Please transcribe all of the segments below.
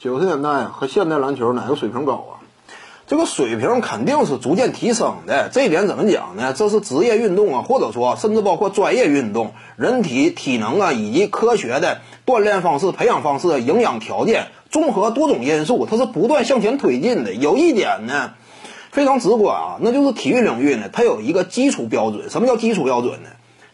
九十年代和现代篮球哪个水平高啊？这个水平肯定是逐渐提升的。这一点怎么讲呢？这是职业运动啊，或者说甚至包括专业运动，人体体能啊以及科学的锻炼方式、培养方式、营养条件，综合多种因素，它是不断向前推进的。有一点呢，非常直观啊，那就是体育领域呢，它有一个基础标准。什么叫基础标准呢？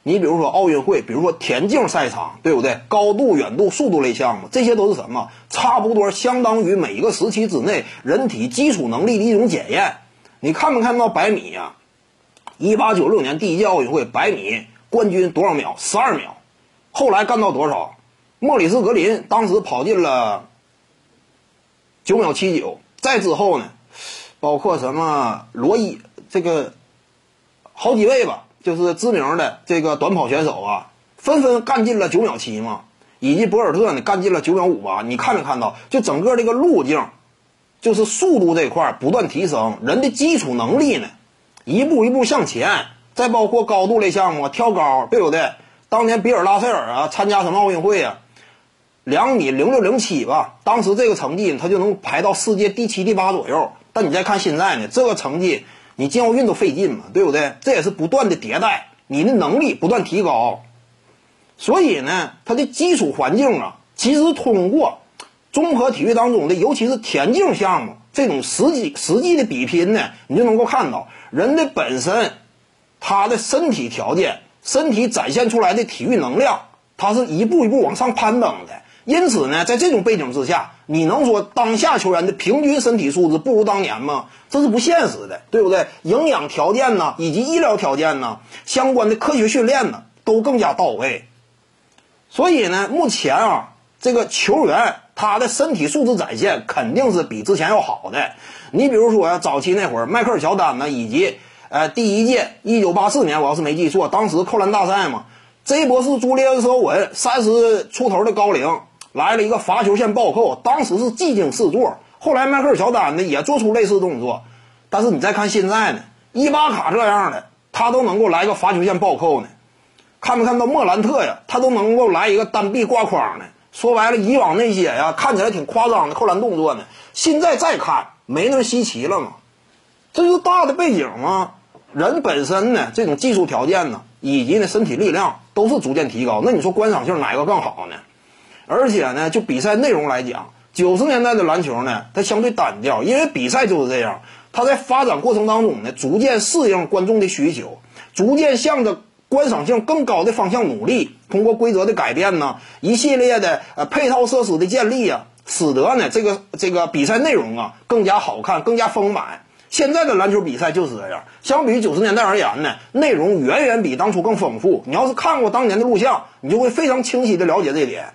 你比如说奥运会，比如说田径赛场，对不对？高度、远度、速度类项目，这些都是什么？差不多相当于每一个时期之内人体基础能力的一种检验。你看没看到百米呀？一八九六年第一届奥运会百米冠军多少秒？十二秒。后来干到多少？莫里斯格林当时跑进了九秒七九。再之后呢，包括什么罗伊这个好几位吧。就是知名的这个短跑选手啊，纷纷干进了九秒七嘛，以及博尔特呢干进了九秒五八。你看没看到？就整个这个路径，就是速度这块不断提升，人的基础能力呢，一步一步向前。再包括高度类项目，跳高，对不对？当年比尔拉塞尔啊参加什么奥运会啊？两米零六零七吧，当时这个成绩他就能排到世界第七、第八左右。但你再看现在呢，这个成绩。你进奥运都费劲嘛，对不对？这也是不断的迭代，你的能力不断提高，所以呢，它的基础环境啊，其实通过综合体育当中的，尤其是田径项目这种实际实际的比拼呢，你就能够看到人的本身，他的身体条件、身体展现出来的体育能量，它是一步一步往上攀登的。因此呢，在这种背景之下，你能说当下球员的平均身体素质不如当年吗？这是不现实的，对不对？营养条件呢，以及医疗条件呢，相关的科学训练呢，都更加到位。所以呢，目前啊，这个球员他的身体素质展现肯定是比之前要好的。你比如说呀，早期那会儿，迈克尔乔丹呢，以及呃，第一届一九八四年，我要是没记错，当时扣篮大赛嘛，J 博士、朱利安·斯文三十出头的高龄。来了一个罚球线暴扣，当时是技惊四座。后来迈克尔乔丹呢也做出类似动作，但是你再看现在呢，伊巴卡这样的他都能够来个罚球线暴扣呢。看没看到莫兰特呀？他都能够来一个单臂挂筐呢。说白了，以往那些呀看起来挺夸张的扣篮动作呢，现在再看没那么稀奇了嘛。这就大的背景嘛。人本身呢，这种技术条件呢，以及呢身体力量都是逐渐提高。那你说观赏性哪个更好呢？而且呢，就比赛内容来讲，九十年代的篮球呢，它相对单调，因为比赛就是这样。它在发展过程当中呢，逐渐适应观众的需求，逐渐向着观赏性更高的方向努力。通过规则的改变呢，一系列的呃配套设施的建立啊，使得呢这个这个比赛内容啊更加好看，更加丰满。现在的篮球比赛就是这样。相比于九十年代而言呢，内容远远比当初更丰富。你要是看过当年的录像，你就会非常清晰的了解这一点。